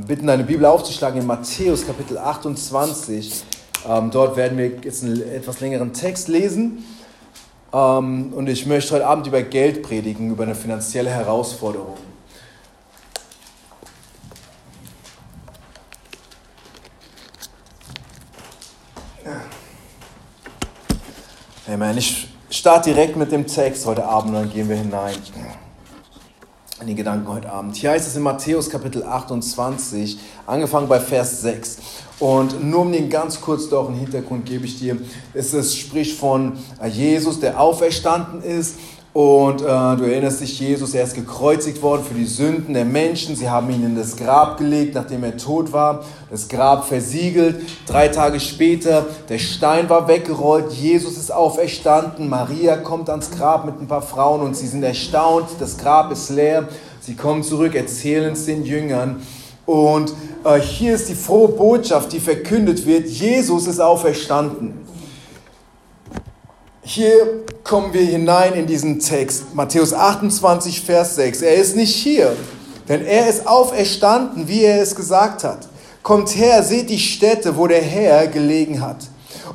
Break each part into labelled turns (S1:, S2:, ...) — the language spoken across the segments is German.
S1: bitten, deine Bibel aufzuschlagen in Matthäus Kapitel 28. Ähm, dort werden wir jetzt einen etwas längeren Text lesen. Ähm, und ich möchte heute Abend über Geld predigen, über eine finanzielle Herausforderung. Amen. Ich starte direkt mit dem Text heute Abend und dann gehen wir hinein in die Gedanken heute Abend. Hier heißt es in Matthäus Kapitel 28, angefangen bei Vers 6. Und nur um den ganz kurz doch einen Hintergrund gebe ich dir, es, es spricht von Jesus, der auferstanden ist und äh, du erinnerst dich, Jesus, er ist gekreuzigt worden für die Sünden der Menschen. Sie haben ihn in das Grab gelegt, nachdem er tot war. Das Grab versiegelt. Drei Tage später, der Stein war weggerollt. Jesus ist auferstanden. Maria kommt ans Grab mit ein paar Frauen und sie sind erstaunt. Das Grab ist leer. Sie kommen zurück, erzählen es den Jüngern. Und äh, hier ist die frohe Botschaft, die verkündet wird. Jesus ist auferstanden. Hier kommen wir hinein in diesen Text, Matthäus 28, Vers 6. Er ist nicht hier, denn er ist auferstanden, wie er es gesagt hat. Kommt her, seht die Stätte, wo der Herr gelegen hat.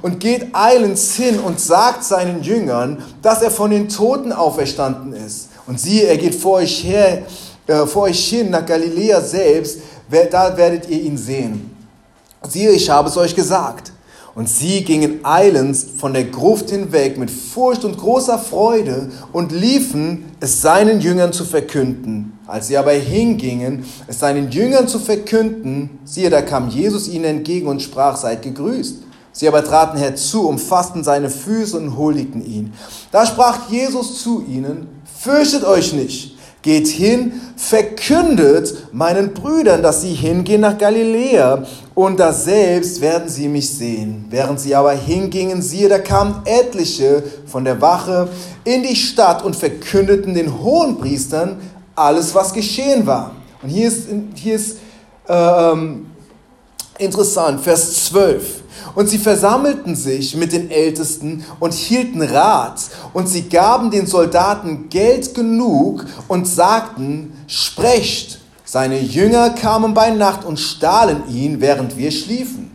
S1: Und geht eilends hin und sagt seinen Jüngern, dass er von den Toten auferstanden ist. Und siehe, er geht vor euch her, äh, vor euch hin nach Galiläa selbst, da werdet ihr ihn sehen. Siehe, ich habe es euch gesagt. Und sie gingen eilends von der Gruft hinweg mit Furcht und großer Freude und liefen, es seinen Jüngern zu verkünden. Als sie aber hingingen, es seinen Jüngern zu verkünden, siehe, da kam Jesus ihnen entgegen und sprach, seid gegrüßt. Sie aber traten herzu, umfassten seine Füße und huldigten ihn. Da sprach Jesus zu ihnen, fürchtet euch nicht. Geht hin, verkündet meinen Brüdern, dass sie hingehen nach Galiläa, und da selbst werden sie mich sehen. Während sie aber hingingen, siehe, da kamen etliche von der Wache in die Stadt und verkündeten den Hohenpriestern alles, was geschehen war. Und hier ist, hier ist äh, interessant, Vers 12. Und sie versammelten sich mit den Ältesten und hielten Rat. Und sie gaben den Soldaten Geld genug und sagten, sprecht. Seine Jünger kamen bei Nacht und stahlen ihn, während wir schliefen.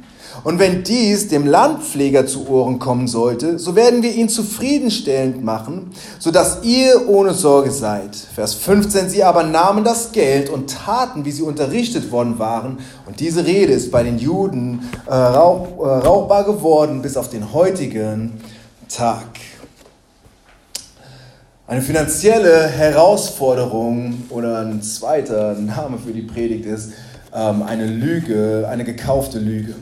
S1: Und wenn dies dem Landpfleger zu Ohren kommen sollte, so werden wir ihn zufriedenstellend machen, sodass ihr ohne Sorge seid. Vers 15, sie aber nahmen das Geld und taten, wie sie unterrichtet worden waren. Und diese Rede ist bei den Juden äh, rauch, äh, rauchbar geworden bis auf den heutigen Tag. Eine finanzielle Herausforderung oder ein zweiter Name für die Predigt ist ähm, eine Lüge, eine gekaufte Lüge.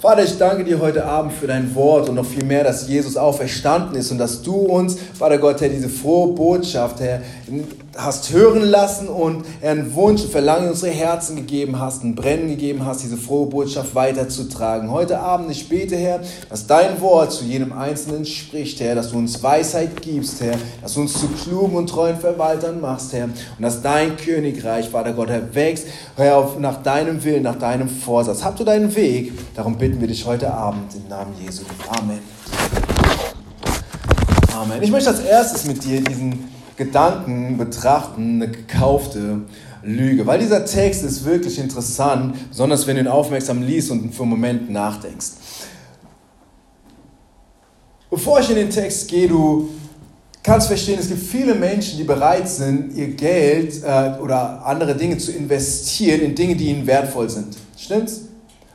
S1: Vater, ich danke dir heute Abend für dein Wort und noch viel mehr, dass Jesus auferstanden ist und dass du uns, Vater Gott, Herr, diese frohe Botschaft, Herr, hast hören lassen und einen Wunsch, ein Verlangen in unsere Herzen gegeben hast, ein Brennen gegeben hast, diese frohe Botschaft weiterzutragen. Heute Abend, ich bete, Herr, dass dein Wort zu jedem Einzelnen spricht, Herr, dass du uns Weisheit gibst, Herr, dass du uns zu klugen und treuen Verwaltern machst, Herr, und dass dein Königreich, Vater Gott, Herr, wächst, Herr, nach deinem Willen, nach deinem Vorsatz. Habt du deinen Weg? Darum bitten wir dich heute Abend im Namen Jesu. Amen. Amen. Ich möchte als erstes mit dir diesen Gedanken betrachten, eine gekaufte Lüge. Weil dieser Text ist wirklich interessant, besonders wenn du ihn aufmerksam liest und für einen Moment nachdenkst. Bevor ich in den Text gehe, du kannst verstehen, es gibt viele Menschen, die bereit sind, ihr Geld äh, oder andere Dinge zu investieren in Dinge, die ihnen wertvoll sind. Stimmt's?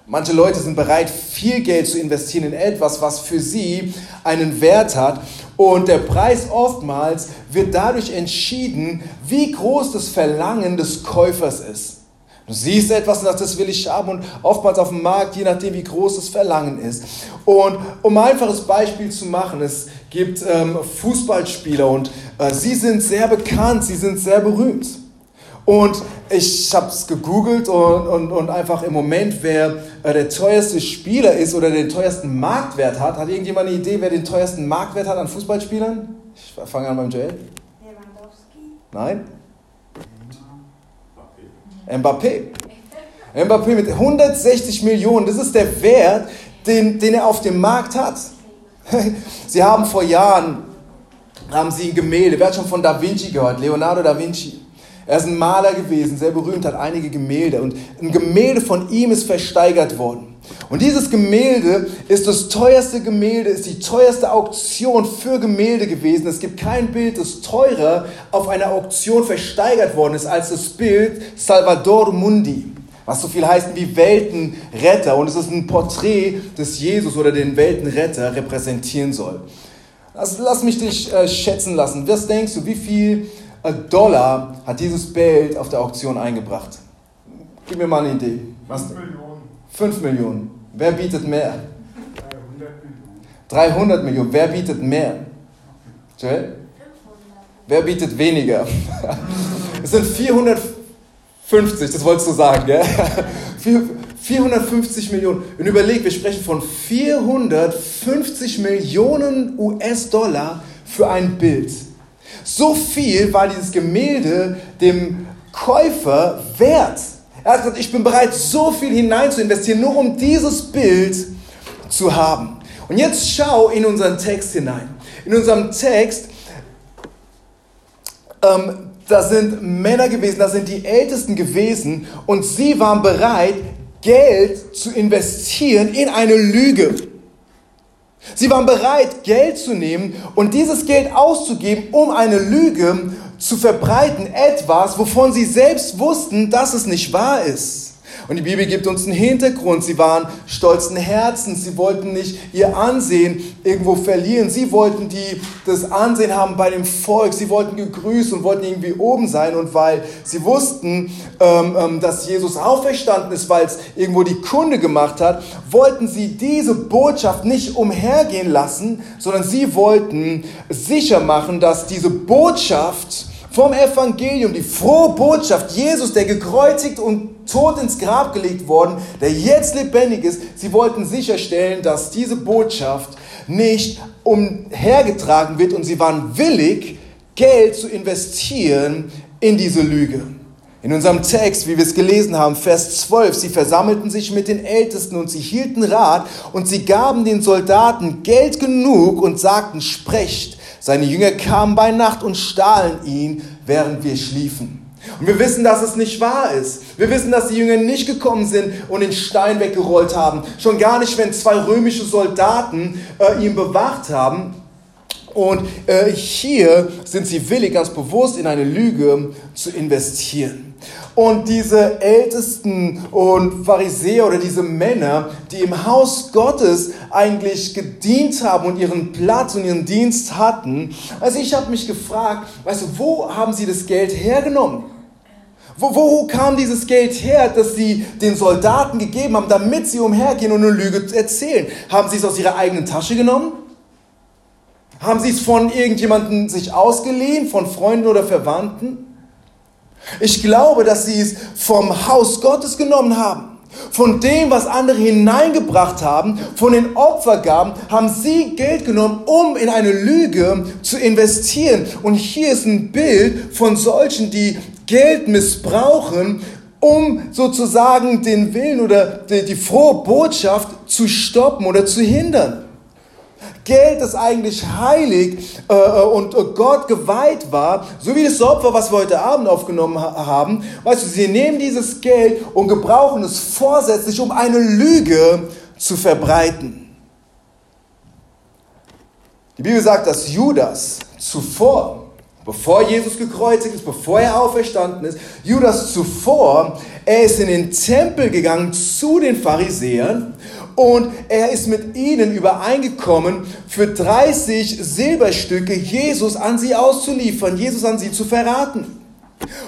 S1: Manche Leute sind bereit, viel Geld zu investieren in etwas, was für sie einen Wert hat. Und der Preis oftmals wird dadurch entschieden, wie groß das Verlangen des Käufers ist. Du siehst etwas und sagst, das will ich haben und oftmals auf dem Markt, je nachdem wie groß das Verlangen ist. Und um ein einfaches Beispiel zu machen, es gibt ähm, Fußballspieler und äh, sie sind sehr bekannt, sie sind sehr berühmt. Und ich habe es gegoogelt und, und, und einfach im Moment, wer äh, der teuerste Spieler ist oder den teuersten Marktwert hat. Hat irgendjemand eine Idee, wer den teuersten Marktwert hat an Fußballspielern? Ich fange an beim Joel. Lewandowski. Nein? Mbappé. Mbappé mit 160 Millionen, das ist der Wert, den, den er auf dem Markt hat. Sie haben vor Jahren, haben sie ein Gemälde, wer hat schon von Da Vinci gehört? Leonardo da Vinci. Er ist ein Maler gewesen, sehr berühmt, hat einige Gemälde. Und ein Gemälde von ihm ist versteigert worden. Und dieses Gemälde ist das teuerste Gemälde, ist die teuerste Auktion für Gemälde gewesen. Es gibt kein Bild, das teurer auf einer Auktion versteigert worden ist als das Bild Salvador Mundi, was so viel heißt wie Weltenretter. Und es ist ein Porträt des Jesus oder den Weltenretter repräsentieren soll. Also lass mich dich äh, schätzen lassen. Was denkst du, wie viel Dollar hat dieses Bild auf der Auktion eingebracht? Gib mir mal eine Idee. Was? 5 Millionen. 5 Millionen. Wer bietet mehr? 300 Millionen. 300 Millionen. Wer bietet mehr? Joel? Wer bietet weniger? Es sind 450, das wolltest du sagen, gell? 450 Millionen. Und überleg, wir sprechen von 450 Millionen US-Dollar für ein Bild. So viel war dieses Gemälde dem Käufer wert. Er hat gesagt, ich bin bereit, so viel hinein zu investieren, nur um dieses Bild zu haben. Und jetzt schau in unseren Text hinein. In unserem Text, ähm, da sind Männer gewesen, da sind die Ältesten gewesen und sie waren bereit, Geld zu investieren in eine Lüge. Sie waren bereit, Geld zu nehmen und dieses Geld auszugeben, um eine Lüge zu verbreiten. Etwas, wovon sie selbst wussten, dass es nicht wahr ist. Und die Bibel gibt uns einen Hintergrund. Sie waren stolzen Herzens. Sie wollten nicht ihr Ansehen irgendwo verlieren. Sie wollten die, das Ansehen haben bei dem Volk. Sie wollten gegrüßt und wollten irgendwie oben sein. Und weil sie wussten, ähm, ähm, dass Jesus auferstanden ist, weil es irgendwo die Kunde gemacht hat, wollten sie diese Botschaft nicht umhergehen lassen, sondern sie wollten sicher machen, dass diese Botschaft vom Evangelium, die frohe Botschaft, Jesus, der gekreuzigt und tot ins Grab gelegt worden, der jetzt lebendig ist, sie wollten sicherstellen, dass diese Botschaft nicht umhergetragen wird und sie waren willig, Geld zu investieren in diese Lüge. In unserem Text, wie wir es gelesen haben, Vers 12, sie versammelten sich mit den Ältesten und sie hielten Rat und sie gaben den Soldaten Geld genug und sagten, sprecht, seine Jünger kamen bei Nacht und stahlen ihn, während wir schliefen. Und wir wissen, dass es nicht wahr ist. Wir wissen, dass die Jünger nicht gekommen sind und den Stein weggerollt haben. Schon gar nicht, wenn zwei römische Soldaten äh, ihn bewacht haben. Und äh, hier sind sie willig, ganz bewusst in eine Lüge zu investieren. Und diese Ältesten und Pharisäer oder diese Männer, die im Haus Gottes eigentlich gedient haben und ihren Platz und ihren Dienst hatten, also ich habe mich gefragt, weißt du, wo haben sie das Geld hergenommen? Wo, wo kam dieses Geld her, das sie den Soldaten gegeben haben, damit sie umhergehen und eine Lüge erzählen? Haben sie es aus ihrer eigenen Tasche genommen? Haben sie es von irgendjemandem sich ausgeliehen, von Freunden oder Verwandten? Ich glaube, dass sie es vom Haus Gottes genommen haben. Von dem, was andere hineingebracht haben, von den Opfergaben, haben sie Geld genommen, um in eine Lüge zu investieren. Und hier ist ein Bild von solchen, die Geld missbrauchen, um sozusagen den Willen oder die, frohe Botschaft zu stoppen oder zu hindern. Geld, das eigentlich heilig äh, äh, und äh, Gott geweiht war, so wie das Opfer, was wir heute Abend aufgenommen ha haben, weißt du, sie nehmen dieses Geld und gebrauchen es vorsätzlich, um eine Lüge zu verbreiten. Die Bibel sagt, dass Judas zuvor, bevor Jesus gekreuzigt ist, bevor er auferstanden ist, Judas zuvor, er ist in den Tempel gegangen zu den Pharisäern und er ist mit ihnen übereingekommen, für 30 Silberstücke Jesus an sie auszuliefern, Jesus an sie zu verraten.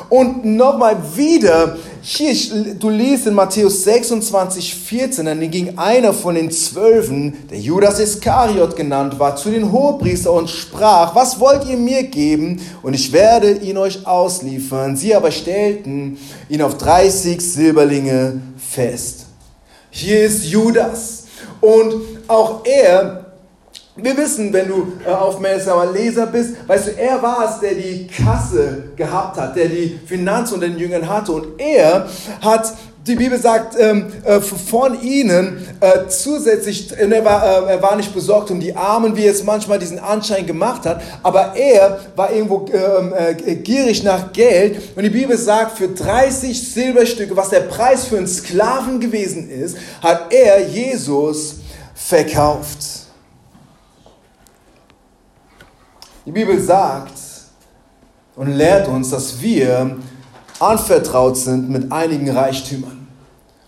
S1: Und nochmal wieder, hier, du liest in Matthäus 26, 14, dann ging einer von den Zwölfen, der Judas Iskariot genannt war, zu den Hohepriester und sprach, was wollt ihr mir geben? Und ich werde ihn euch ausliefern. Sie aber stellten ihn auf 30 Silberlinge fest. Hier ist Judas. Und auch er, wir wissen, wenn du äh, aufmerksamer Leser bist, weißt du, er war es, der die Kasse gehabt hat, der die Finanzen und den Jüngern hatte. Und er hat die Bibel sagt ähm, äh, von ihnen äh, zusätzlich, er war, äh, er war nicht besorgt um die Armen, wie es manchmal diesen Anschein gemacht hat, aber er war irgendwo ähm, äh, gierig nach Geld. Und die Bibel sagt, für 30 Silberstücke, was der Preis für einen Sklaven gewesen ist, hat er Jesus verkauft. Die Bibel sagt und lehrt uns, dass wir anvertraut sind mit einigen Reichtümern.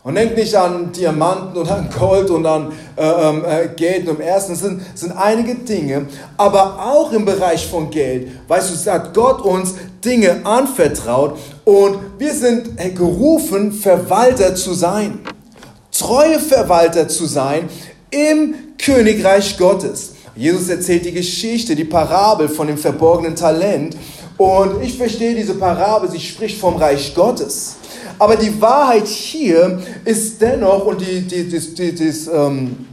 S1: Und denkt nicht an Diamanten und an Gold und an äh, ähm, äh, Geld im ersten. Es sind, sind einige Dinge, aber auch im Bereich von Geld, weißt du, hat Gott uns Dinge anvertraut und wir sind gerufen, Verwalter zu sein. Treue Verwalter zu sein im Königreich Gottes. Jesus erzählt die Geschichte, die Parabel von dem verborgenen Talent. Und ich verstehe diese Parabel, sie spricht vom Reich Gottes. Aber die Wahrheit hier ist dennoch, und die, die, die, die, das ähm,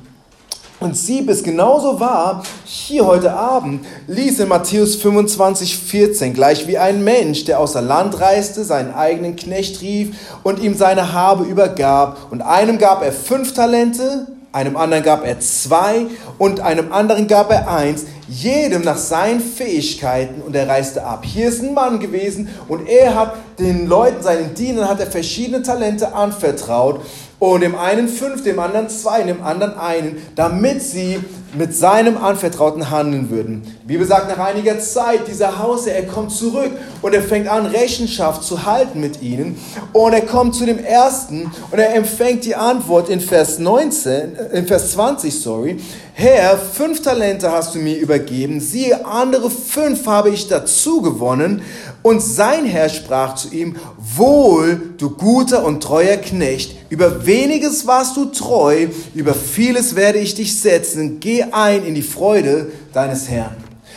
S1: Prinzip ist genauso wahr, hier heute Abend ließ in Matthäus 25, 14, gleich wie ein Mensch, der außer Land reiste, seinen eigenen Knecht rief und ihm seine Habe übergab. Und einem gab er fünf Talente, einem anderen gab er zwei und einem anderen gab er eins, jedem nach seinen Fähigkeiten und er reiste ab. Hier ist ein Mann gewesen und er hat den Leuten, seinen Dienern, hat er verschiedene Talente anvertraut und dem einen fünf, dem anderen zwei, dem anderen einen, damit sie mit seinem Anvertrauten handeln würden. Die Bibel sagt nach einiger Zeit, dieser Hausherr, er kommt zurück und er fängt an, Rechenschaft zu halten mit ihnen. Und er kommt zu dem ersten und er empfängt die Antwort in Vers 19, äh, in Vers 20, sorry. Herr, fünf Talente hast du mir übergeben, siehe, andere fünf habe ich dazu gewonnen. Und sein Herr sprach zu ihm, wohl, du guter und treuer Knecht, über weniges warst du treu, über vieles werde ich dich setzen, geh ein in die Freude deines Herrn.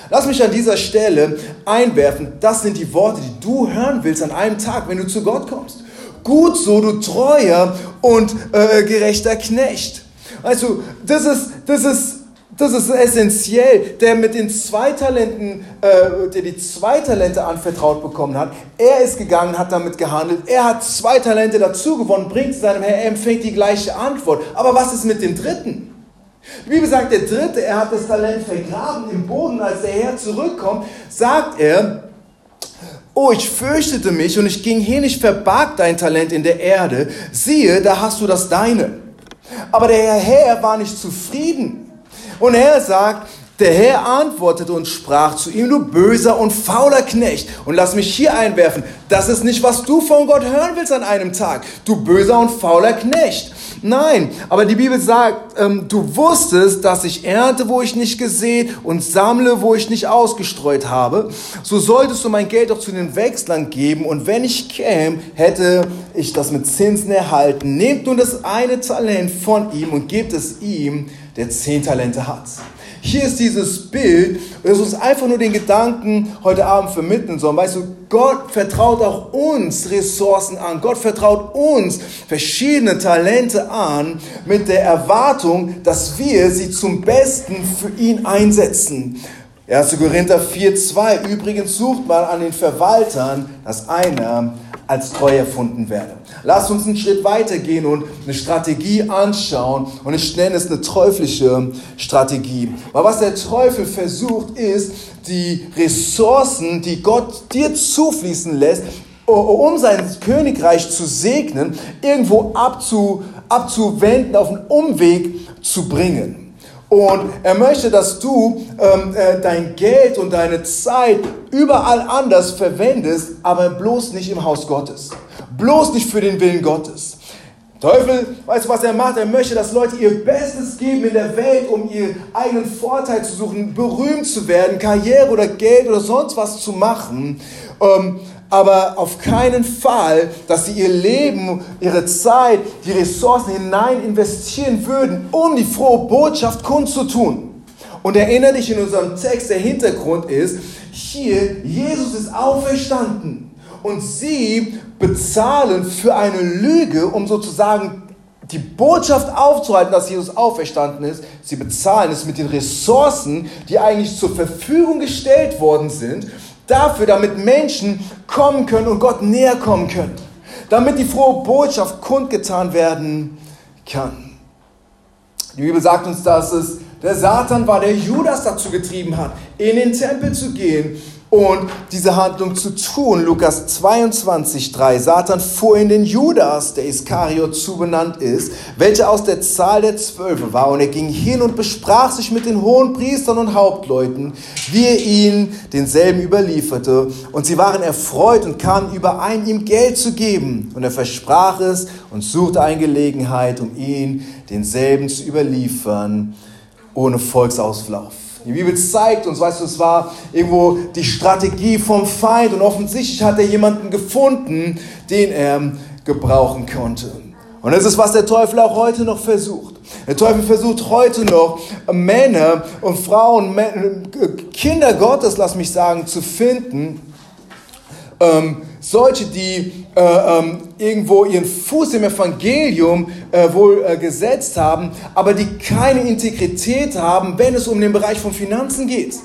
S1: Lass mich an dieser Stelle einwerfen, das sind die Worte, die du hören willst an einem Tag, wenn du zu Gott kommst. Gut so, du treuer und äh, gerechter Knecht. Weißt du, das ist, das ist, das ist essentiell. Der mit den zwei Talenten, äh, der die zwei Talente anvertraut bekommen hat, er ist gegangen, hat damit gehandelt. Er hat zwei Talente dazu gewonnen, bringt seinem Herr, er empfängt die gleiche Antwort. Aber was ist mit dem dritten? Die Bibel sagt, der dritte, er hat das Talent vergraben im Boden. Als der Herr zurückkommt, sagt er, Oh, ich fürchtete mich und ich ging hin, ich verbarg dein Talent in der Erde. Siehe, da hast du das deine. Aber der Herr war nicht zufrieden. Und er sagt, der Herr antwortete und sprach zu ihm, du böser und fauler Knecht. Und lass mich hier einwerfen, das ist nicht, was du von Gott hören willst an einem Tag. Du böser und fauler Knecht. Nein, aber die Bibel sagt, ähm, du wusstest, dass ich ernte, wo ich nicht gesät und sammle, wo ich nicht ausgestreut habe. So solltest du mein Geld auch zu den Wechslern geben und wenn ich käme, hätte ich das mit Zinsen erhalten. Nehmt nun das eine Talent von ihm und gebt es ihm, der zehn Talente hat. Hier ist dieses Bild, das uns einfach nur den Gedanken heute Abend vermitteln soll. Weißt du, Gott vertraut auch uns Ressourcen an. Gott vertraut uns verschiedene Talente an mit der Erwartung, dass wir sie zum Besten für ihn einsetzen. 1. Korinther 4,2 Übrigens sucht mal an den Verwaltern, dass einer als treu erfunden werde. Lass uns einen Schritt weitergehen und eine Strategie anschauen. Und ich nenne es eine teuflische Strategie. Weil was der Teufel versucht, ist, die Ressourcen, die Gott dir zufließen lässt, um sein Königreich zu segnen, irgendwo abzu, abzuwenden, auf einen Umweg zu bringen. Und er möchte, dass du ähm, äh, dein Geld und deine Zeit überall anders verwendest, aber bloß nicht im Haus Gottes. Bloß nicht für den Willen Gottes. Teufel, weißt du, was er macht? Er möchte, dass Leute ihr Bestes geben in der Welt, um ihren eigenen Vorteil zu suchen, berühmt zu werden, Karriere oder Geld oder sonst was zu machen. Ähm, aber auf keinen Fall, dass sie ihr Leben, ihre Zeit, die Ressourcen hinein investieren würden, um die frohe Botschaft kundzutun. Und erinnere dich in unserem Text, der Hintergrund ist, hier, Jesus ist auferstanden und sie bezahlen für eine Lüge, um sozusagen die Botschaft aufzuhalten, dass Jesus auferstanden ist. Sie bezahlen es mit den Ressourcen, die eigentlich zur Verfügung gestellt worden sind dafür, damit Menschen kommen können und Gott näher kommen können. damit die frohe Botschaft kundgetan werden kann. Die Bibel sagt uns, dass es der Satan war, der Judas dazu getrieben hat, in den Tempel zu gehen und diese Handlung zu tun. Lukas 22, 3. Satan fuhr in den Judas, der Iskariot zubenannt ist, welcher aus der Zahl der Zwölfe war. Und er ging hin und besprach sich mit den hohen Priestern und Hauptleuten, wie er ihnen denselben überlieferte. Und sie waren erfreut und kamen überein, ihm Geld zu geben. Und er versprach es und suchte eine Gelegenheit, um ihn denselben zu überliefern, ohne Volksausflauf. Die Bibel zeigt uns, weißt du, es war irgendwo die Strategie vom Feind und offensichtlich hat er jemanden gefunden, den er gebrauchen konnte. Und das ist, was der Teufel auch heute noch versucht. Der Teufel versucht heute noch Männer und Frauen, Kinder Gottes, lass mich sagen, zu finden, ähm, solche, die äh, ähm, irgendwo ihren Fuß im Evangelium äh, wohl äh, gesetzt haben, aber die keine Integrität haben, wenn es um den Bereich von Finanzen geht.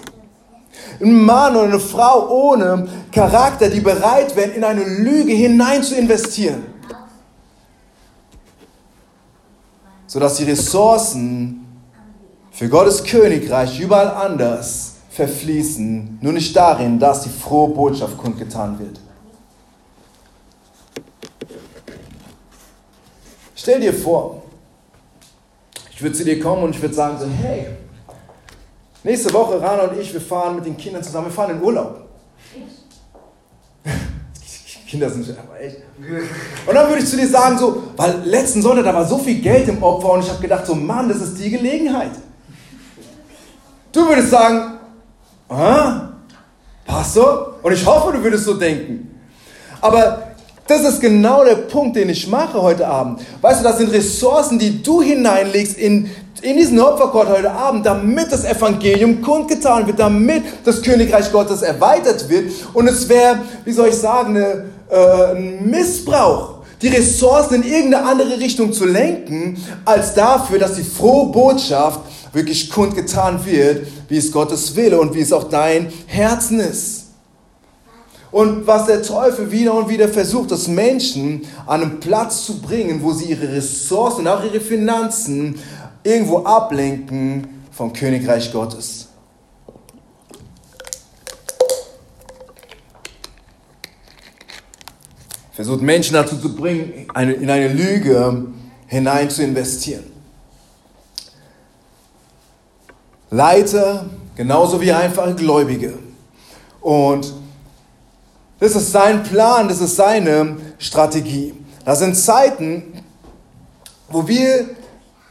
S1: Ein Mann oder eine Frau ohne Charakter, die bereit wären, in eine Lüge hinein zu investieren. Sodass die Ressourcen für Gottes Königreich überall anders verfließen, nur nicht darin, dass die frohe Botschaft kundgetan wird. Stell dir vor, ich würde zu dir kommen und ich würde sagen so, hey, nächste Woche Rana und ich, wir fahren mit den Kindern zusammen, wir fahren in Urlaub. Kinder sind aber echt. Und dann würde ich zu dir sagen so, weil letzten Sonntag, da war so viel Geld im Opfer und ich habe gedacht so, Mann, das ist die Gelegenheit. Du würdest sagen, ah, Pastor? Und ich hoffe, du würdest so denken. Aber das ist genau der Punkt, den ich mache heute Abend. Weißt du, das sind Ressourcen, die du hineinlegst in, in diesen Opfergott heute Abend, damit das Evangelium kundgetan wird, damit das Königreich Gottes erweitert wird. Und es wäre, wie soll ich sagen, eine, äh, ein Missbrauch, die Ressourcen in irgendeine andere Richtung zu lenken, als dafür, dass die frohe Botschaft wirklich kundgetan wird, wie es Gottes Wille und wie es auch dein Herzen ist. Und was der Teufel wieder und wieder versucht, dass Menschen an einen Platz zu bringen, wo sie ihre Ressourcen und auch ihre Finanzen irgendwo ablenken vom Königreich Gottes. Versucht Menschen dazu zu bringen, in eine Lüge hinein zu investieren. Leiter genauso wie einfache Gläubige. Und das ist sein Plan, das ist seine Strategie. Das sind Zeiten, wo wir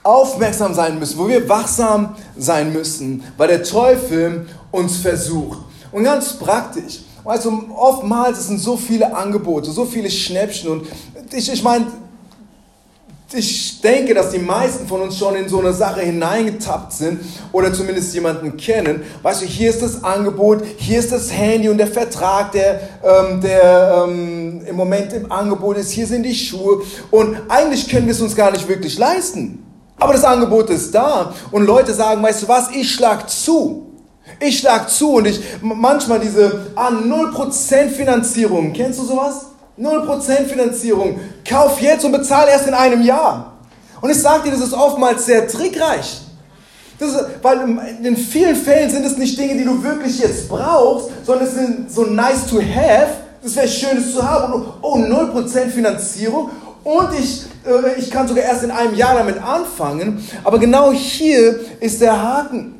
S1: aufmerksam sein müssen, wo wir wachsam sein müssen, weil der Teufel uns versucht. Und ganz praktisch, weißt du, oftmals sind so viele Angebote, so viele Schnäppchen und ich, ich meine, ich denke, dass die meisten von uns schon in so eine Sache hineingetappt sind oder zumindest jemanden kennen. Weißt du, hier ist das Angebot, hier ist das Handy und der Vertrag, der, ähm, der ähm, im Moment im Angebot ist, hier sind die Schuhe und eigentlich können wir es uns gar nicht wirklich leisten. Aber das Angebot ist da und Leute sagen, weißt du was, ich schlag zu. Ich schlag zu und ich manchmal diese ah, 0% Finanzierung, kennst du sowas? 0% Finanzierung. Kauf jetzt und bezahl erst in einem Jahr. Und ich sage dir, das ist oftmals sehr trickreich. Ist, weil in vielen Fällen sind es nicht Dinge, die du wirklich jetzt brauchst, sondern es sind so nice to have. Das wäre schön, es zu haben. Und, oh, 0% Finanzierung. Und ich, äh, ich kann sogar erst in einem Jahr damit anfangen. Aber genau hier ist der Haken.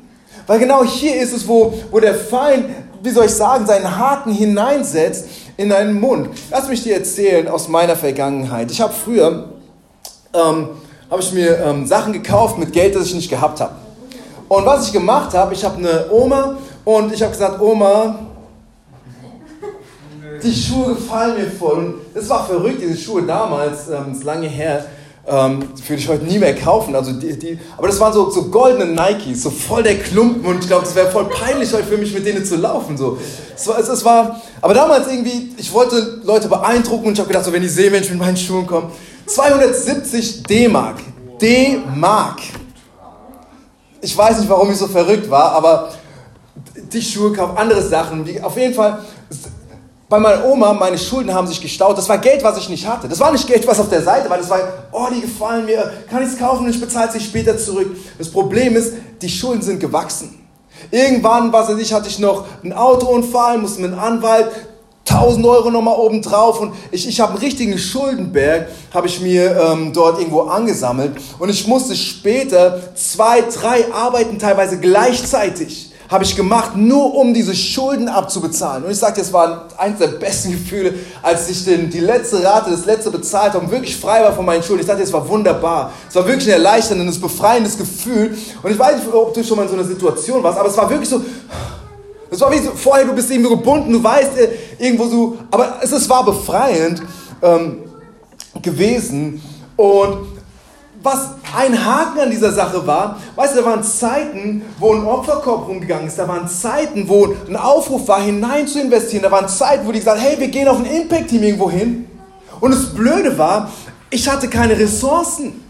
S1: Weil genau hier ist es, wo, wo der Feind, wie soll ich sagen, seinen Haken hineinsetzt in deinen Mund. Lass mich dir erzählen aus meiner Vergangenheit. Ich habe früher, ähm, habe ich mir ähm, Sachen gekauft mit Geld, das ich nicht gehabt habe. Und was ich gemacht habe, ich habe eine Oma und ich habe gesagt, Oma, die Schuhe gefallen mir voll. Und es war verrückt, diese Schuhe damals, ähm, ist lange her. Ähm, würde ich heute nie mehr kaufen. Also die, die, aber das waren so, so goldene Nikes, so voll der Klumpen und ich glaube, es wäre voll peinlich heute für mich mit denen zu laufen. So. Es war, es, es war, aber damals irgendwie, ich wollte Leute beeindrucken und ich habe gedacht, so, wenn die sehen, wenn ich mit meinen Schuhen komme, 270 D-Mark. D-Mark. Ich weiß nicht, warum ich so verrückt war, aber die Schuhe kaufen, andere Sachen. Die, auf jeden Fall, bei meiner Oma, meine Schulden haben sich gestaut. Das war Geld, was ich nicht hatte. Das war nicht Geld, was auf der Seite war. Das war, oh, die gefallen mir, kann ich es kaufen und ich bezahle sie später zurück. Das Problem ist, die Schulden sind gewachsen. Irgendwann, was weiß ich, hatte ich noch einen Autounfall, musste mit einem Anwalt 1000 Euro nochmal oben drauf und ich, ich habe einen richtigen Schuldenberg, habe ich mir ähm, dort irgendwo angesammelt und ich musste später zwei, drei Arbeiten teilweise gleichzeitig habe ich gemacht, nur um diese Schulden abzubezahlen. Und ich sage, das war eines der besten Gefühle, als ich den, die letzte Rate, das letzte bezahlt habe und wirklich frei war von meinen Schulden. Ich dachte, es war wunderbar. Es war wirklich ein erleichterndes, befreiendes Gefühl. Und ich weiß nicht, ob du schon mal in so einer Situation warst, aber es war wirklich so, das war wie so, vorher, du bist irgendwo gebunden, du weißt äh, irgendwo so, aber es, es war befreiend ähm, gewesen. Und was ein Haken an dieser Sache war, weißt du, da waren Zeiten, wo ein Opferkorb rumgegangen ist, da waren Zeiten, wo ein Aufruf war, hinein zu investieren, da waren Zeiten, wo die gesagt haben, hey, wir gehen auf ein Impact-Team irgendwo hin. Und das Blöde war, ich hatte keine Ressourcen.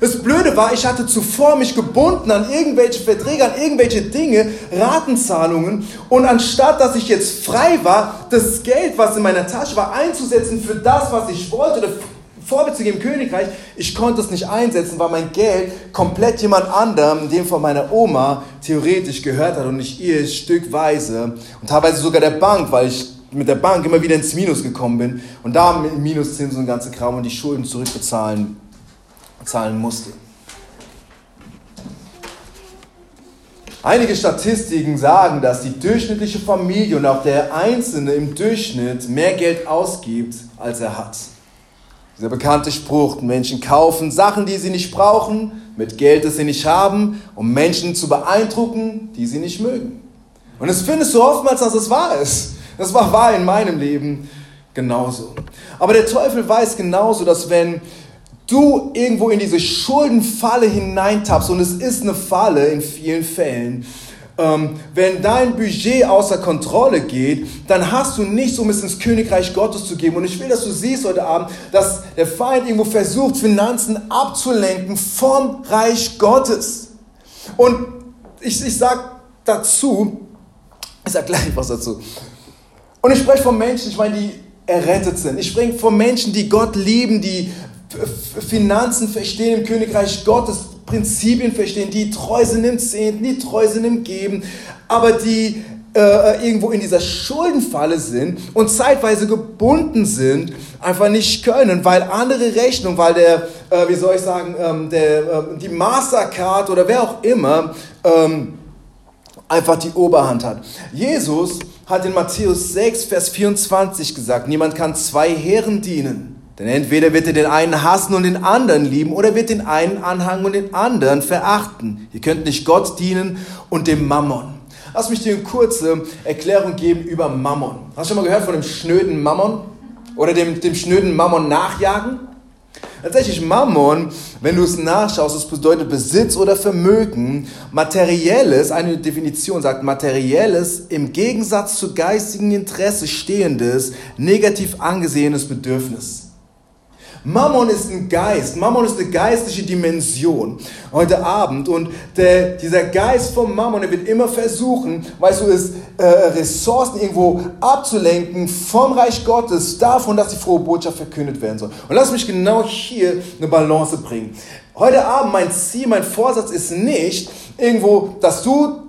S1: Das Blöde war, ich hatte zuvor mich gebunden an irgendwelche Verträge, an irgendwelche Dinge, Ratenzahlungen. Und anstatt dass ich jetzt frei war, das Geld, was in meiner Tasche war, einzusetzen für das, was ich wollte, oder geben im Königreich, ich konnte es nicht einsetzen, weil mein Geld komplett jemand anderem, dem von meiner Oma, theoretisch gehört hat und nicht ihr stückweise und teilweise sogar der Bank, weil ich mit der Bank immer wieder ins Minus gekommen bin und da mit Minuszinsen und ganze Kram und die Schulden zurückbezahlen zahlen musste. Einige Statistiken sagen, dass die durchschnittliche Familie und auch der Einzelne im Durchschnitt mehr Geld ausgibt, als er hat. Dieser bekannte Spruch, Menschen kaufen Sachen, die sie nicht brauchen, mit Geld, das sie nicht haben, um Menschen zu beeindrucken, die sie nicht mögen. Und es findest du oftmals, dass es wahr ist. Das war wahr in meinem Leben genauso. Aber der Teufel weiß genauso, dass wenn du irgendwo in diese Schuldenfalle hineintappst, und es ist eine Falle in vielen Fällen, ähm, wenn dein Budget außer Kontrolle geht, dann hast du nichts, um es ins Königreich Gottes zu geben. Und ich will, dass du siehst heute Abend, dass der Feind irgendwo versucht, Finanzen abzulenken vom Reich Gottes. Und ich, ich sage dazu, ich sage gleich was dazu. Und ich spreche von Menschen, ich meine, die errettet sind. Ich spreche von Menschen, die Gott lieben, die Finanzen verstehen im Königreich Gottes, Prinzipien verstehen, die treu sind im Zehnten, die treu sind im Geben, aber die äh, irgendwo in dieser Schuldenfalle sind und zeitweise gebunden sind, einfach nicht können, weil andere Rechnungen, weil der, äh, wie soll ich sagen, ähm, der, äh, die Mastercard oder wer auch immer ähm, einfach die Oberhand hat. Jesus hat in Matthäus 6, Vers 24 gesagt, niemand kann zwei Herren dienen. Denn entweder wird er den einen hassen und den anderen lieben, oder wird den einen anhangen und den anderen verachten. Ihr könnt nicht Gott dienen und dem Mammon. Lass mich dir eine kurze Erklärung geben über Mammon. Hast du schon mal gehört von dem schnöden Mammon? Oder dem, dem schnöden Mammon nachjagen? Tatsächlich Mammon, wenn du es nachschaust, es bedeutet Besitz oder Vermögen. Materielles, eine Definition sagt, materielles im Gegensatz zu geistigen Interesse stehendes, negativ angesehenes Bedürfnis. Mammon ist ein Geist, Mammon ist eine geistliche Dimension heute Abend und der, dieser Geist vom Mammon, der wird immer versuchen, weißt du, es, äh, Ressourcen irgendwo abzulenken vom Reich Gottes, davon, dass die frohe Botschaft verkündet werden soll. Und lass mich genau hier eine Balance bringen. Heute Abend mein Ziel, mein Vorsatz ist nicht irgendwo, dass du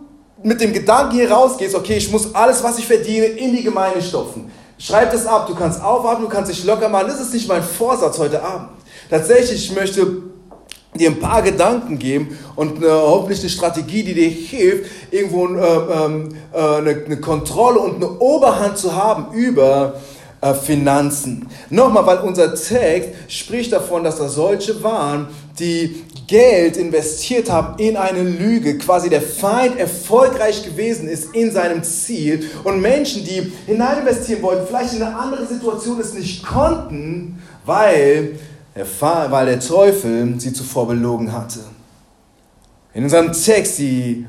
S1: mit dem Gedanken hier rausgehst, okay, ich muss alles, was ich verdiene, in die Gemeinde stopfen. Schreib das ab, du kannst aufatmen, du kannst dich locker machen. Das ist nicht mein Vorsatz heute Abend. Tatsächlich, ich möchte dir ein paar Gedanken geben und eine, hoffentlich eine Strategie, die dir hilft, irgendwo äh, ähm, äh, eine, eine, Kontrolle und eine Oberhand zu haben über äh, Finanzen. Nochmal, weil unser Text spricht davon, dass da solche waren, die Geld investiert haben in eine Lüge, quasi der Feind erfolgreich gewesen ist in seinem Ziel und Menschen, die hinein investieren wollten, vielleicht in eine andere Situation es nicht konnten, weil der, weil der Teufel sie zuvor belogen hatte. In unserem Text die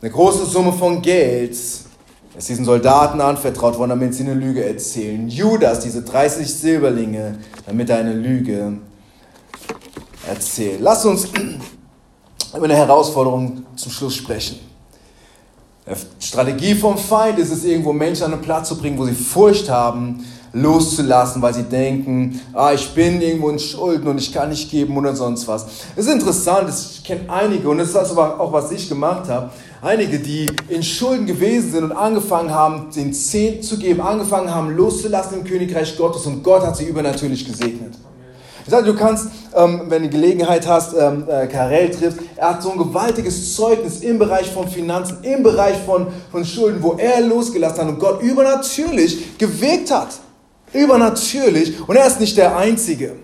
S1: eine große Summe von Geld ist diesen Soldaten anvertraut worden, damit sie eine Lüge erzählen. Judas, diese 30 Silberlinge, damit er eine Lüge erzählt. Lass uns über eine Herausforderung zum Schluss sprechen. Die Strategie vom Feind ist es, irgendwo Menschen an einen Platz zu bringen, wo sie Furcht haben, loszulassen, weil sie denken, ah, ich bin irgendwo in Schulden und ich kann nicht geben oder sonst was. Es ist interessant, ich kenne einige und das ist auch, was ich gemacht habe, einige, die in Schulden gewesen sind und angefangen haben, den Zehnt zu geben, angefangen haben, loszulassen im Königreich Gottes und Gott hat sie übernatürlich gesegnet. Sage, du kannst, ähm, wenn du Gelegenheit hast, ähm, äh, Karel trifft, er hat so ein gewaltiges Zeugnis im Bereich von Finanzen, im Bereich von, von Schulden, wo er losgelassen hat und Gott übernatürlich gewirkt hat. Übernatürlich. Und er ist nicht der Einzige.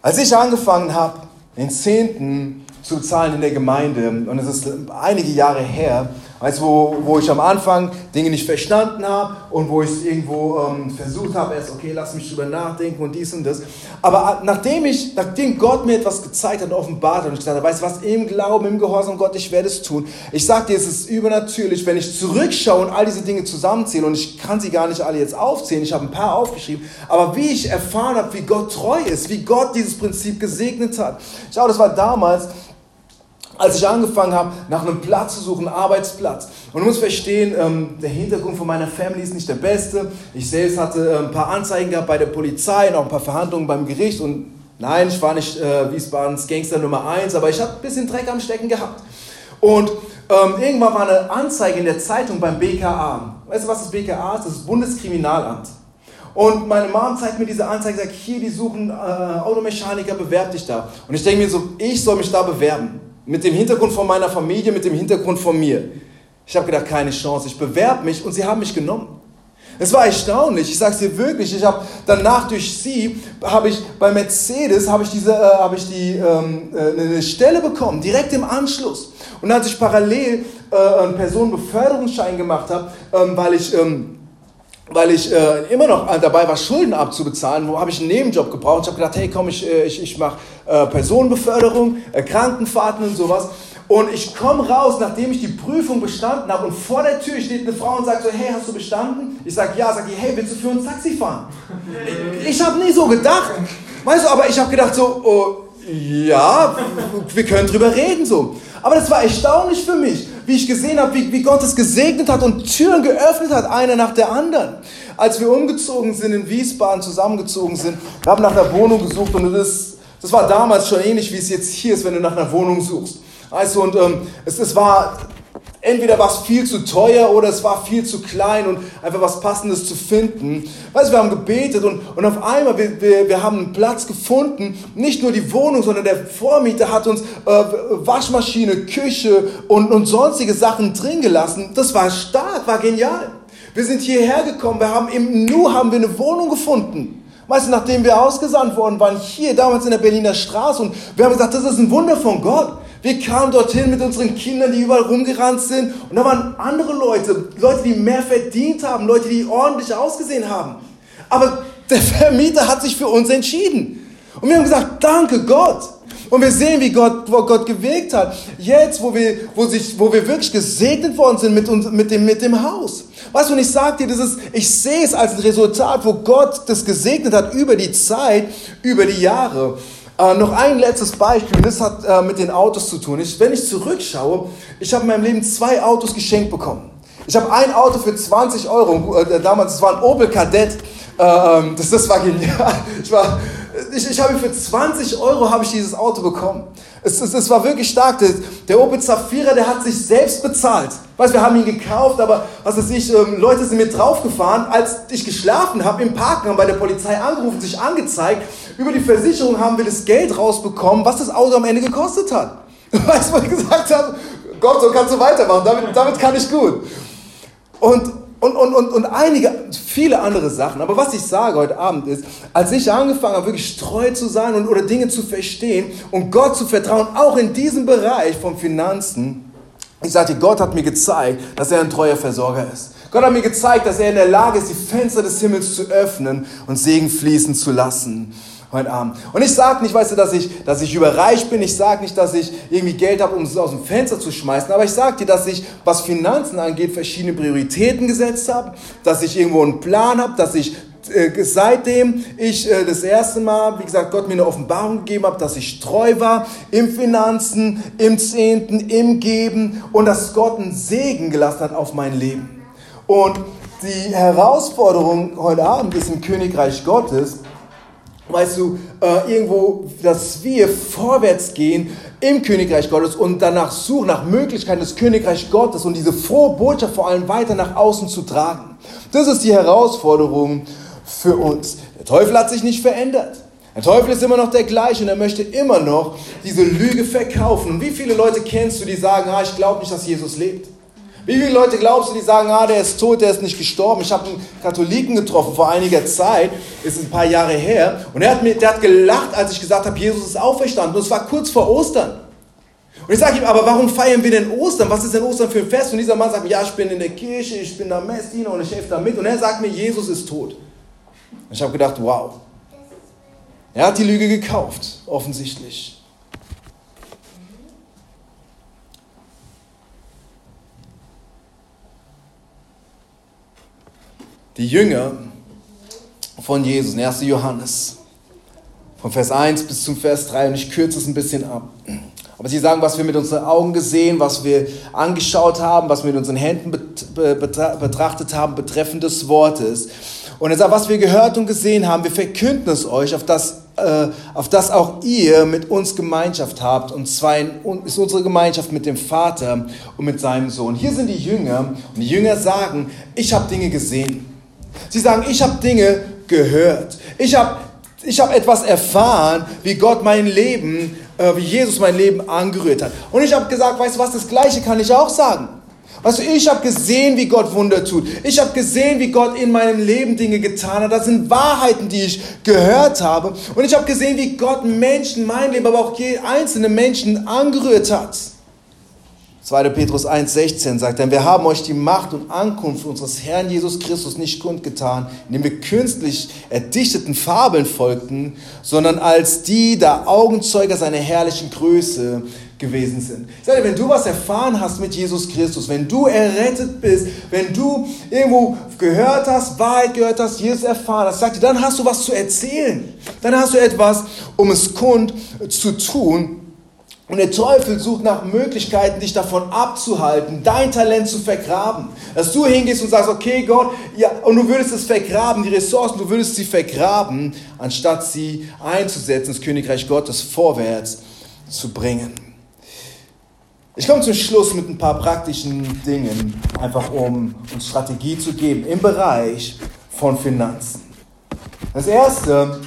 S1: Als ich angefangen habe, den Zehnten zu zahlen in der Gemeinde, und es ist einige Jahre her, Weißt du, wo, wo ich am Anfang Dinge nicht verstanden habe und wo ich irgendwo ähm, versucht habe, erst, okay, lass mich drüber nachdenken und dies und das. Aber nachdem, ich, nachdem Gott mir etwas gezeigt hat, offenbart hat und ich gesagt habe, weißt du was, im Glauben, im Gehorsam Gott, ich werde es tun. Ich sage dir, es ist übernatürlich, wenn ich zurückschaue und all diese Dinge zusammenzähle und ich kann sie gar nicht alle jetzt aufzählen, ich habe ein paar aufgeschrieben, aber wie ich erfahren habe, wie Gott treu ist, wie Gott dieses Prinzip gesegnet hat. Schau, das war damals, als ich angefangen habe, nach einem Platz zu suchen, Arbeitsplatz. Und du musst verstehen, ähm, der Hintergrund von meiner Family ist nicht der beste. Ich selbst hatte äh, ein paar Anzeigen gehabt bei der Polizei und auch ein paar Verhandlungen beim Gericht. Und nein, ich war nicht äh, Wiesbadens Gangster Nummer 1, aber ich habe ein bisschen Dreck am Stecken gehabt. Und ähm, irgendwann war eine Anzeige in der Zeitung beim BKA. Weißt du, was das BKA ist? Das ist Bundeskriminalamt. Und meine Mom zeigt mir diese Anzeige, sagt, hier, die suchen äh, Automechaniker, bewerb dich da. Und ich denke mir so, ich soll mich da bewerben. Mit dem Hintergrund von meiner Familie, mit dem Hintergrund von mir. Ich habe gedacht, keine Chance. Ich bewerbe mich und sie haben mich genommen. Es war erstaunlich, ich sage es dir wirklich. Ich habe danach durch sie, habe ich bei Mercedes, habe ich, diese, äh, habe ich die, ähm, äh, eine Stelle bekommen, direkt im Anschluss. Und als ich parallel äh, einen Personenbeförderungsschein gemacht habe, ähm, weil ich... Ähm, weil ich äh, immer noch dabei war, Schulden abzubezahlen, wo habe ich einen Nebenjob gebraucht. Ich habe gedacht, hey komm, ich, äh, ich, ich mache äh, Personenbeförderung, äh, Krankenfahrten und sowas. Und ich komme raus, nachdem ich die Prüfung bestanden habe und vor der Tür steht eine Frau und sagt so, hey, hast du bestanden? Ich sage, ja, sag die, hey, willst du für uns Taxi fahren? Ich, ich habe nie so gedacht. Weißt du, aber ich habe gedacht so, oh, ja, wir können drüber reden so. Aber das war erstaunlich für mich, wie ich gesehen habe, wie, wie Gott es gesegnet hat und Türen geöffnet hat, eine nach der anderen. Als wir umgezogen sind in Wiesbaden, zusammengezogen sind, wir haben nach einer Wohnung gesucht und das, das war damals schon ähnlich, wie es jetzt hier ist, wenn du nach einer Wohnung suchst. Also, und ähm, es, es war Entweder war es viel zu teuer oder es war viel zu klein und einfach was Passendes zu finden. Weißt du, wir haben gebetet und, und auf einmal, wir, wir, wir haben einen Platz gefunden. Nicht nur die Wohnung, sondern der Vormieter hat uns äh, Waschmaschine, Küche und, und sonstige Sachen drin gelassen. Das war stark, war genial. Wir sind hierher gekommen, wir haben im Nu haben wir eine Wohnung gefunden. Weißt du, nachdem wir ausgesandt worden waren, hier damals in der Berliner Straße und wir haben gesagt, das ist ein Wunder von Gott. Wir kamen dorthin mit unseren Kindern, die überall rumgerannt sind. Und da waren andere Leute, Leute, die mehr verdient haben, Leute, die ordentlich ausgesehen haben. Aber der Vermieter hat sich für uns entschieden. Und wir haben gesagt, danke Gott. Und wir sehen, wie Gott, wo Gott gewirkt hat. Jetzt, wo wir, wo, sich, wo wir wirklich gesegnet worden sind mit, uns, mit, dem, mit dem Haus. Weißt du, und ich sage dir, das ist, ich sehe es als ein Resultat, wo Gott das gesegnet hat über die Zeit, über die Jahre. Äh, noch ein letztes Beispiel, das hat äh, mit den Autos zu tun. Ich, wenn ich zurückschaue, ich habe in meinem Leben zwei Autos geschenkt bekommen. Ich habe ein Auto für 20 Euro, äh, damals, das war ein Opel Kadett, ähm, das, das war genial. Ich, war, ich, ich habe für 20 Euro habe ich dieses Auto bekommen. Es, es, es war wirklich stark. Der, der Opel Zafira, der hat sich selbst bezahlt. Weißt, wir haben ihn gekauft, aber was weiß ich, ähm, Leute sind mit draufgefahren. Als ich geschlafen habe im Parken, haben bei der Polizei angerufen, sich angezeigt. Über die Versicherung haben wir das Geld rausbekommen, was das Auto am Ende gekostet hat. Weißt du, was ich gesagt habe? Gott, so kannst du weitermachen. Damit, damit kann ich gut. Und und, und, und, und einige, viele andere Sachen. Aber was ich sage heute Abend ist, als ich angefangen habe, wirklich treu zu sein und, oder Dinge zu verstehen und Gott zu vertrauen, auch in diesem Bereich von Finanzen, ich sagte, Gott hat mir gezeigt, dass er ein treuer Versorger ist. Gott hat mir gezeigt, dass er in der Lage ist, die Fenster des Himmels zu öffnen und Segen fließen zu lassen heute Abend. Und ich sage nicht, weißt du, dass ich, dass ich überreich bin. Ich sage nicht, dass ich irgendwie Geld habe, um es aus dem Fenster zu schmeißen. Aber ich sage dir, dass ich, was Finanzen angeht, verschiedene Prioritäten gesetzt habe, dass ich irgendwo einen Plan habe, dass ich äh, seitdem ich äh, das erste Mal, wie gesagt, Gott mir eine Offenbarung gegeben hat, dass ich treu war im Finanzen, im Zehnten, im Geben und dass Gott einen Segen gelassen hat auf mein Leben. Und die Herausforderung heute Abend ist im Königreich Gottes, weißt du, äh, irgendwo, dass wir vorwärts gehen im Königreich Gottes und danach suchen, nach Möglichkeiten des Königreichs Gottes und diese frohe Botschaft vor allem weiter nach außen zu tragen. Das ist die Herausforderung für uns. Der Teufel hat sich nicht verändert. Der Teufel ist immer noch der gleiche und er möchte immer noch diese Lüge verkaufen. Und wie viele Leute kennst du, die sagen, ah, ich glaube nicht, dass Jesus lebt? Wie viele Leute glaubst du, die sagen, ah, der ist tot, der ist nicht gestorben? Ich habe einen Katholiken getroffen vor einiger Zeit, ist ein paar Jahre her, und er hat, mir, der hat gelacht, als ich gesagt habe, Jesus ist auferstanden. Und es war kurz vor Ostern. Und ich sage ihm, aber warum feiern wir denn Ostern? Was ist denn Ostern für ein Fest? Und dieser Mann sagt mir, ja, ich bin in der Kirche, ich bin da Messdiener und ich helfe da mit. Und er sagt mir, Jesus ist tot. Und ich habe gedacht, wow. Er hat die Lüge gekauft, offensichtlich. Die Jünger von Jesus, 1. Johannes, von Vers 1 bis zum Vers 3, und ich kürze es ein bisschen ab. Aber sie sagen, was wir mit unseren Augen gesehen, was wir angeschaut haben, was wir mit unseren Händen betrachtet haben betreffend des Wortes. Und er sagt, was wir gehört und gesehen haben, wir verkünden es euch, auf das, äh, auf das auch ihr mit uns Gemeinschaft habt. Und zwar in, ist unsere Gemeinschaft mit dem Vater und mit seinem Sohn. Hier sind die Jünger und die Jünger sagen, ich habe Dinge gesehen. Sie sagen, ich habe Dinge gehört. Ich habe ich hab etwas erfahren, wie Gott mein Leben, äh, wie Jesus mein Leben angerührt hat. Und ich habe gesagt, weißt du was, das Gleiche kann ich auch sagen. Weißt du, ich habe gesehen, wie Gott Wunder tut. Ich habe gesehen, wie Gott in meinem Leben Dinge getan hat. Das sind Wahrheiten, die ich gehört habe. Und ich habe gesehen, wie Gott Menschen, mein Leben, aber auch einzelne Menschen angerührt hat. 2. Petrus 1,16 sagt, denn wir haben euch die Macht und Ankunft unseres Herrn Jesus Christus nicht kundgetan, indem wir künstlich erdichteten Fabeln folgten, sondern als die der Augenzeuger seiner herrlichen Größe gewesen sind. Ich sage, wenn du was erfahren hast mit Jesus Christus, wenn du errettet bist, wenn du irgendwo gehört hast, Wahrheit gehört hast, Jesus erfahren hast, sagt dann hast du was zu erzählen. Dann hast du etwas, um es kund zu tun. Und der Teufel sucht nach Möglichkeiten, dich davon abzuhalten, dein Talent zu vergraben. Dass du hingehst und sagst, okay Gott, ja, und du würdest es vergraben, die Ressourcen, du würdest sie vergraben, anstatt sie einzusetzen, das Königreich Gottes vorwärts zu bringen. Ich komme zum Schluss mit ein paar praktischen Dingen, einfach um uns Strategie zu geben im Bereich von Finanzen. Das erste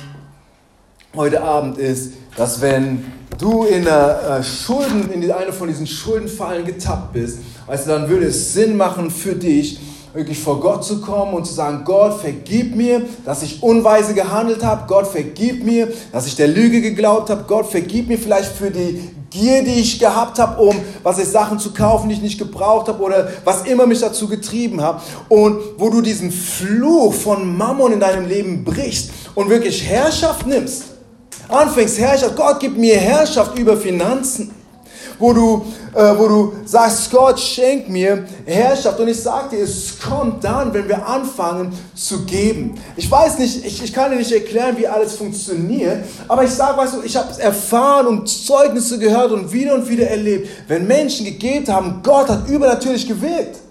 S1: heute Abend ist, dass wenn du in äh, Schulden, in eine von diesen Schuldenfallen getappt bist, du, dann würde es Sinn machen für dich, wirklich vor Gott zu kommen und zu sagen, Gott, vergib mir, dass ich unweise gehandelt habe. Gott, vergib mir, dass ich der Lüge geglaubt habe. Gott, vergib mir vielleicht für die Gier, die ich gehabt habe, um was ich Sachen zu kaufen, die ich nicht gebraucht habe oder was immer mich dazu getrieben hat. Und wo du diesen Fluch von Mammon in deinem Leben brichst und wirklich Herrschaft nimmst anfängst, Herrschaft, Gott gibt mir Herrschaft über Finanzen, wo du, äh, wo du sagst, Gott schenk mir Herrschaft. Und ich sage dir, es kommt dann, wenn wir anfangen zu geben. Ich weiß nicht, ich, ich kann dir nicht erklären, wie alles funktioniert, aber ich sage, weißt du, ich habe es erfahren und Zeugnisse gehört und wieder und wieder erlebt. Wenn Menschen gegeben haben, Gott hat übernatürlich gewirkt.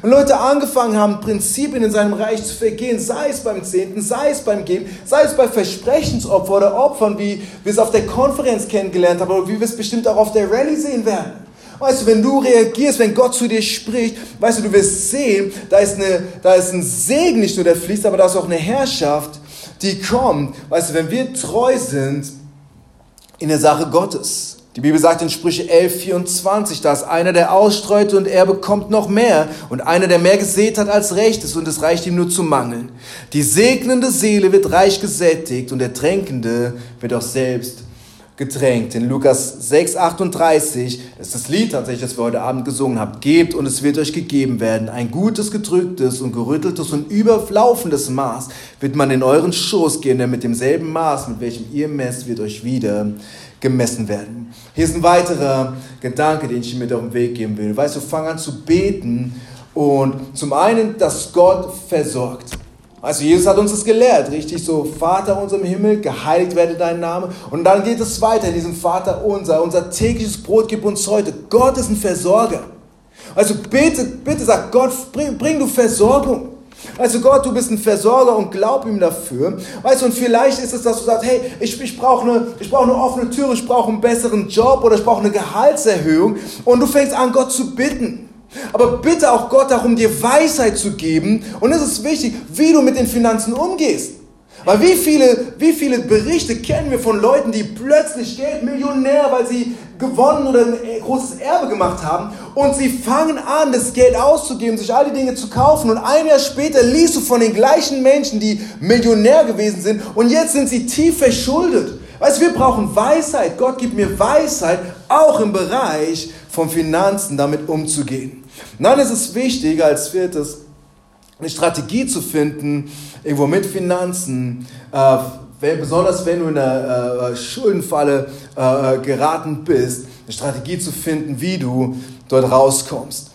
S1: Und Leute angefangen haben, Prinzipien in seinem Reich zu vergehen, sei es beim Zehnten, sei es beim Geben, sei es bei Versprechensopfer oder Opfern, wie wir es auf der Konferenz kennengelernt haben oder wie wir es bestimmt auch auf der Rallye sehen werden. Weißt du, wenn du reagierst, wenn Gott zu dir spricht, weißt du, du wirst sehen, da ist, eine, da ist ein Segen nicht nur, der fließt, aber da ist auch eine Herrschaft, die kommt. Weißt du, wenn wir treu sind in der Sache Gottes. Die Bibel sagt in Sprüche 11, 24, dass einer, der ausstreut und er bekommt noch mehr und einer, der mehr gesät hat als recht ist und es reicht ihm nur zu mangeln. Die segnende Seele wird reich gesättigt und der Tränkende wird auch selbst getränkt. In Lukas 6, 38, das ist das Lied tatsächlich, das wir heute Abend gesungen haben. Gebt und es wird euch gegeben werden. Ein gutes, gedrücktes und gerütteltes und überlaufendes Maß wird man in euren Schoß gehen, denn mit demselben Maß, mit welchem ihr messt, wird euch wieder gemessen werden. Hier ist ein weiterer Gedanke, den ich dir mit auf den Weg geben will. Weißt du, fang an zu beten und zum einen, dass Gott versorgt. Also Jesus hat uns das gelehrt, richtig? So, Vater unser im Himmel, geheiligt werde dein Name. Und dann geht es weiter in diesem Vater unser. Unser tägliches Brot gib uns heute. Gott ist ein Versorger. Also bitte, bitte sag Gott, bring, bring du Versorgung. Also Gott, du bist ein Versorger und glaub ihm dafür. Weißt du, und vielleicht ist es, dass du sagst, hey, ich, ich brauche eine, brauch eine offene Tür, ich brauche einen besseren Job oder ich brauche eine Gehaltserhöhung. Und du fängst an, Gott zu bitten. Aber bitte auch Gott darum, dir Weisheit zu geben. Und es ist wichtig, wie du mit den Finanzen umgehst. Weil wie viele, wie viele Berichte kennen wir von Leuten, die plötzlich Geld, Millionär, weil sie gewonnen oder ein großes Erbe gemacht haben und sie fangen an, das Geld auszugeben, sich all die Dinge zu kaufen und ein Jahr später liest du von den gleichen Menschen, die Millionär gewesen sind und jetzt sind sie tief verschuldet. Weißt du, wir brauchen Weisheit. Gott gibt mir Weisheit, auch im Bereich von Finanzen damit umzugehen. Und dann ist es wichtig, als viertes, eine Strategie zu finden, irgendwo mit Finanzen, äh, besonders wenn du in einer äh, Schuldenfalle äh, geraten bist, eine Strategie zu finden, wie du dort rauskommst.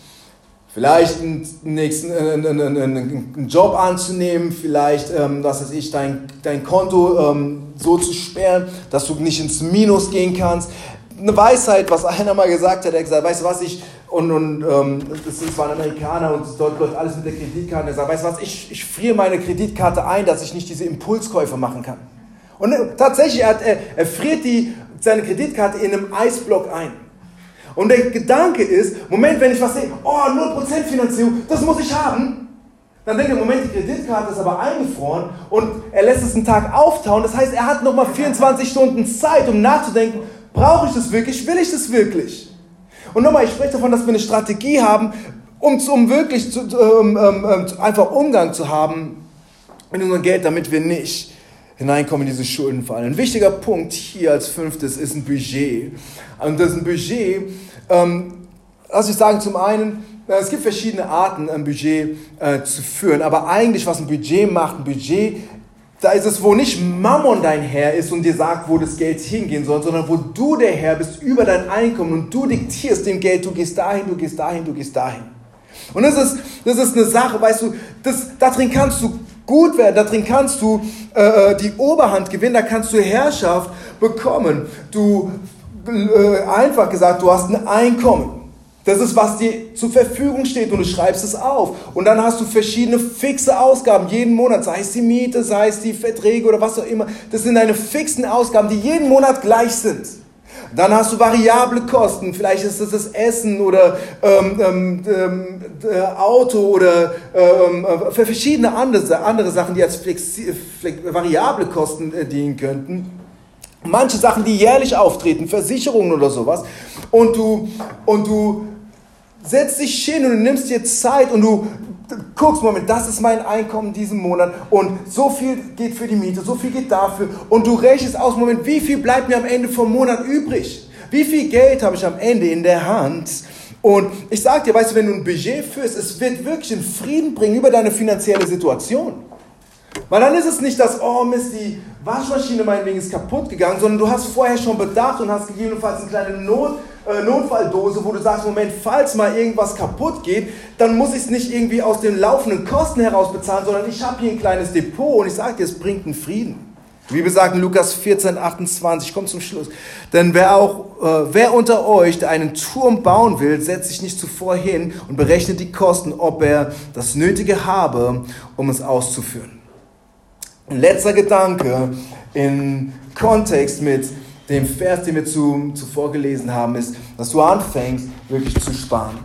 S1: Vielleicht einen, nächsten, einen, einen, einen Job anzunehmen, vielleicht, ähm, was weiß ich, dein, dein Konto ähm, so zu sperren, dass du nicht ins Minus gehen kannst. Eine Weisheit, was einer mal gesagt hat, er hat gesagt, weißt du was, ich, und, und ähm, das war ein Amerikaner und dort läuft alles mit der Kreditkarte. Er sagt, weißt du was, ich, ich friere meine Kreditkarte ein, dass ich nicht diese Impulskäufe machen kann. Und äh, tatsächlich, er, er, er friert die, seine Kreditkarte in einem Eisblock ein. Und der Gedanke ist, Moment, wenn ich was sehe, oh, 0% Finanzierung, das muss ich haben. Dann denkt er, Moment, die Kreditkarte ist aber eingefroren und er lässt es einen Tag auftauen. Das heißt, er hat nochmal 24 Stunden Zeit, um nachzudenken, brauche ich das wirklich, will ich das wirklich? Und nochmal, ich spreche davon, dass wir eine Strategie haben, um, um wirklich zu, ähm, ähm, ähm, einfach Umgang zu haben mit unserem Geld, damit wir nicht hineinkommen in diese Schuldenfalle. Ein wichtiger Punkt hier als fünftes ist ein Budget. Und das ist ein Budget, ähm, lass ich sagen, zum einen, äh, es gibt verschiedene Arten, ein Budget äh, zu führen, aber eigentlich, was ein Budget macht, ein Budget, da ist es, wo nicht Mammon dein Herr ist und dir sagt, wo das Geld hingehen soll, sondern wo du der Herr bist über dein Einkommen und du diktierst dem Geld, du gehst dahin, du gehst dahin, du gehst dahin. Und das ist, das ist eine Sache, weißt du, das, darin kannst du gut werden, darin kannst du äh, äh, die Oberhand gewinnen, da kannst du Herrschaft bekommen. Du, äh, einfach gesagt, du hast ein Einkommen. Das ist, was dir zur Verfügung steht und du schreibst es auf. Und dann hast du verschiedene fixe Ausgaben jeden Monat, sei es die Miete, sei es die Verträge oder was auch immer. Das sind deine fixen Ausgaben, die jeden Monat gleich sind. Dann hast du variable Kosten, vielleicht ist es das Essen oder ähm, ähm, ähm äh, Auto oder ähm, äh, verschiedene andere, andere Sachen, die als flexi, flex, variable Kosten äh, dienen könnten. Manche Sachen, die jährlich auftreten, Versicherungen oder sowas. Und du, und du setzt dich hin und du nimmst dir Zeit und du guckst, Moment, das ist mein Einkommen diesen Monat und so viel geht für die Miete, so viel geht dafür und du rechnest aus, Moment, wie viel bleibt mir am Ende vom Monat übrig? Wie viel Geld habe ich am Ende in der Hand? Und ich sage dir, weißt du, wenn du ein Budget führst, es wird wirklich einen Frieden bringen über deine finanzielle Situation. Weil dann ist es nicht das, oh Mist, die Waschmaschine meinetwegen ist kaputt gegangen, sondern du hast vorher schon bedacht und hast gegebenenfalls eine kleine Not, äh, Notfalldose, wo du sagst, Moment, falls mal irgendwas kaputt geht, dann muss ich es nicht irgendwie aus den laufenden Kosten heraus bezahlen, sondern ich habe hier ein kleines Depot und ich sage dir, es bringt einen Frieden. Wie gesagt in Lukas 14, 28, kommt zum Schluss. Denn wer auch, äh, wer unter euch, der einen Turm bauen will, setzt sich nicht zuvor hin und berechnet die Kosten, ob er das Nötige habe, um es auszuführen. Ein letzter Gedanke in Kontext mit dem Vers, den wir zu, zuvor gelesen haben, ist, dass du anfängst, wirklich zu sparen.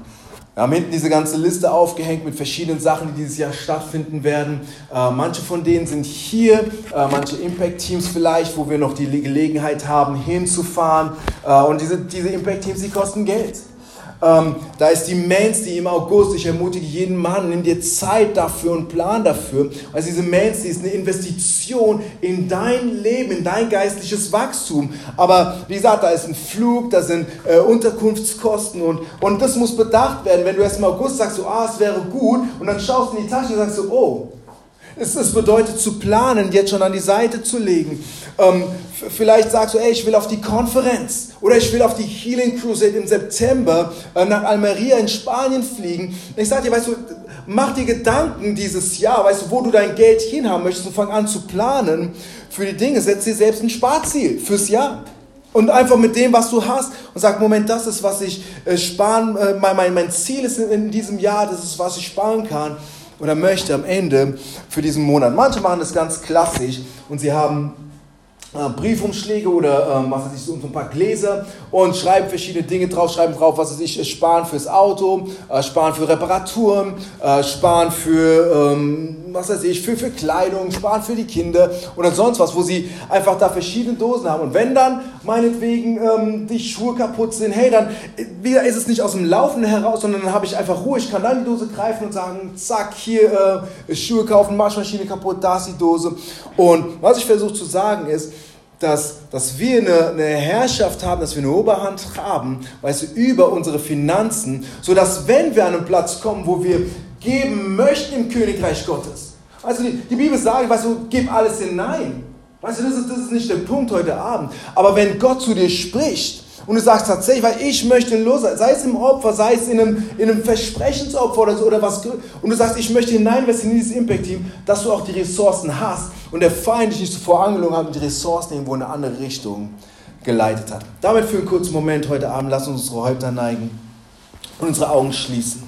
S1: Wir haben hinten diese ganze Liste aufgehängt mit verschiedenen Sachen, die dieses Jahr stattfinden werden. Äh, manche von denen sind hier, äh, manche Impact-Teams vielleicht, wo wir noch die Gelegenheit haben, hinzufahren. Äh, und diese, diese Impact-Teams, die kosten Geld. Ähm, da ist die Mains, die im August, ich ermutige jeden Mann, nimm dir Zeit dafür und plan dafür. Also diese Mains, die ist eine Investition in dein Leben, in dein geistliches Wachstum. Aber wie gesagt, da ist ein Flug, da sind äh, Unterkunftskosten und, und das muss bedacht werden. Wenn du erst im August sagst, so, ah, es wäre gut und dann schaust du in die Tasche und sagst so, oh, es, es bedeutet zu planen, jetzt schon an die Seite zu legen. Ähm, vielleicht sagst du, ey, ich will auf die Konferenz oder ich will auf die Healing Crusade im September äh, nach Almeria in Spanien fliegen. Ich sage dir, weißt du, mach dir Gedanken dieses Jahr, weißt du, wo du dein Geld hinhaben möchtest und fang an zu planen für die Dinge. Setz dir selbst ein Sparziel fürs Jahr. Und einfach mit dem, was du hast und sag, Moment, das ist, was ich äh, sparen, äh, mein, mein, mein Ziel ist in, in diesem Jahr, das ist, was ich sparen kann oder möchte am Ende für diesen Monat. Manche machen das ganz klassisch und sie haben Briefumschläge oder ähm, was weiß ich, so ein paar Gläser und schreiben verschiedene Dinge drauf, schreiben drauf, was weiß ich, äh, sparen fürs Auto, äh, sparen für Reparaturen, äh, sparen für, ähm, was weiß ich, für, für Kleidung, sparen für die Kinder oder sonst was, wo sie einfach da verschiedene Dosen haben. Und wenn dann meinetwegen ähm, die Schuhe kaputt sind, hey, dann äh, wieder ist es nicht aus dem Laufenden heraus, sondern dann habe ich einfach Ruhe, ich kann dann die Dose greifen und sagen, zack, hier äh, Schuhe kaufen, Waschmaschine kaputt, da ist die Dose. Und was ich versuche zu sagen ist, dass, dass wir eine, eine Herrschaft haben, dass wir eine Oberhand haben, weißt du, über unsere Finanzen, sodass wenn wir an einen Platz kommen, wo wir geben möchten im Königreich Gottes, also die, die Bibel sagt, weißt du, gib alles hinein. Weißt du, das ist, das ist nicht der Punkt heute Abend. Aber wenn Gott zu dir spricht, und du sagst tatsächlich, weil ich möchte los sei es im Opfer, sei es in einem, in einem Versprechensopfer oder so oder was, und du sagst, ich möchte hineinvestieren in dieses Impact-Team, dass du auch die Ressourcen hast und der Feind dich nicht zuvor angelogen hat und die Ressourcen irgendwo in eine andere Richtung geleitet hat. Damit für einen kurzen Moment heute Abend, lass uns unsere Häupter neigen und unsere Augen schließen.